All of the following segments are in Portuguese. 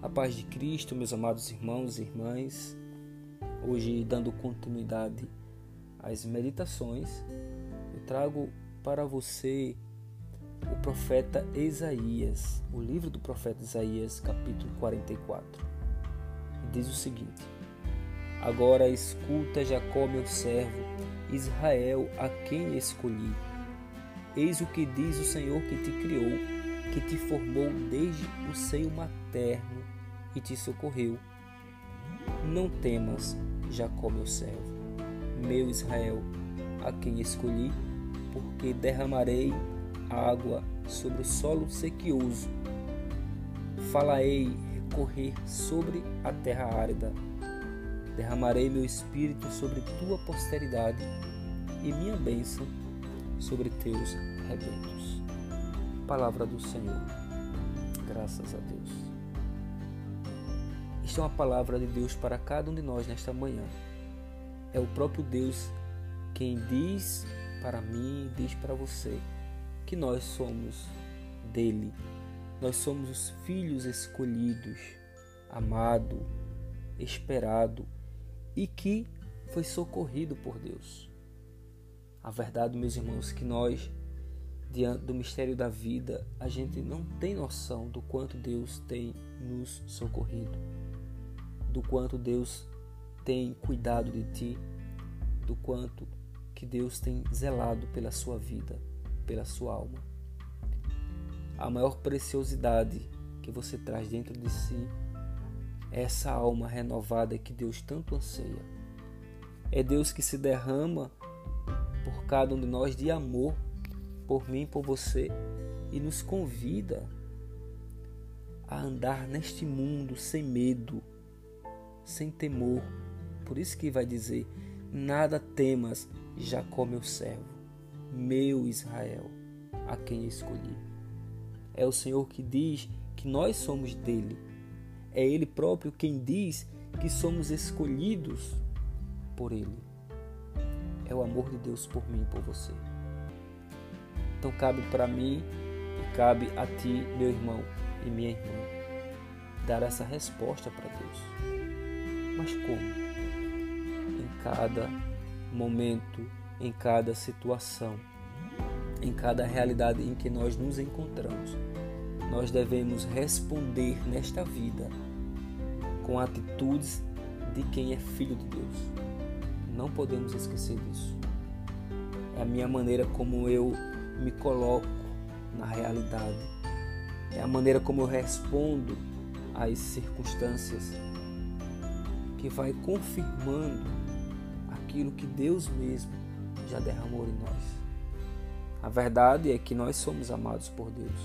A paz de Cristo, meus amados irmãos e irmãs. Hoje, dando continuidade às meditações, eu trago para você o profeta Isaías, o livro do profeta Isaías, capítulo 44. E diz o seguinte: Agora escuta, Jacó, meu servo, Israel, a quem escolhi. Eis o que diz o Senhor que te criou, que te formou desde o seio materno e te socorreu. Não temas, Jacó, meu servo, meu Israel, a quem escolhi, porque derramarei água sobre o solo sequioso. Falarei recorrer sobre a terra árida. Derramarei meu espírito sobre tua posteridade e minha bênção sobre teus rebentos. Palavra do Senhor. Graças a Deus. Isto é uma palavra de Deus para cada um de nós nesta manhã. É o próprio Deus quem diz para mim, diz para você que nós somos dele. Nós somos os filhos escolhidos, amado, esperado e que foi socorrido por Deus. A verdade, meus irmãos, que nós diante do mistério da vida, a gente não tem noção do quanto Deus tem nos socorrido, do quanto Deus tem cuidado de ti, do quanto que Deus tem zelado pela sua vida pela sua alma. A maior preciosidade que você traz dentro de si é essa alma renovada que Deus tanto anseia. É Deus que se derrama por cada um de nós de amor por mim, por você e nos convida a andar neste mundo sem medo, sem temor. Por isso que vai dizer: Nada temas, Jacó, meu servo meu Israel, a quem escolhi. É o Senhor que diz que nós somos dele. É Ele próprio quem diz que somos escolhidos por Ele. É o amor de Deus por mim e por você. Então cabe para mim e cabe a ti, meu irmão e minha irmã, dar essa resposta para Deus. Mas como? Em cada momento em cada situação, em cada realidade em que nós nos encontramos. Nós devemos responder nesta vida com atitudes de quem é filho de Deus. Não podemos esquecer disso. É a minha maneira como eu me coloco na realidade. É a maneira como eu respondo às circunstâncias que vai confirmando aquilo que Deus mesmo já derramou em nós. A verdade é que nós somos amados por Deus.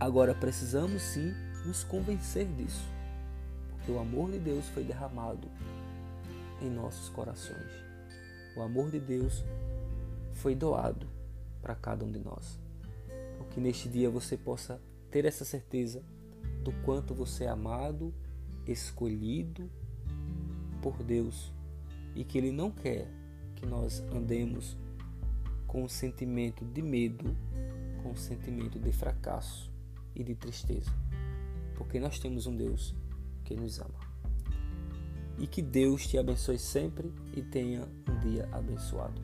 Agora precisamos sim nos convencer disso, porque o amor de Deus foi derramado em nossos corações. O amor de Deus foi doado para cada um de nós. Então, que neste dia você possa ter essa certeza do quanto você é amado, escolhido por Deus e que Ele não quer que nós andemos com um sentimento de medo, com um sentimento de fracasso e de tristeza, porque nós temos um Deus que nos ama. E que Deus te abençoe sempre e tenha um dia abençoado.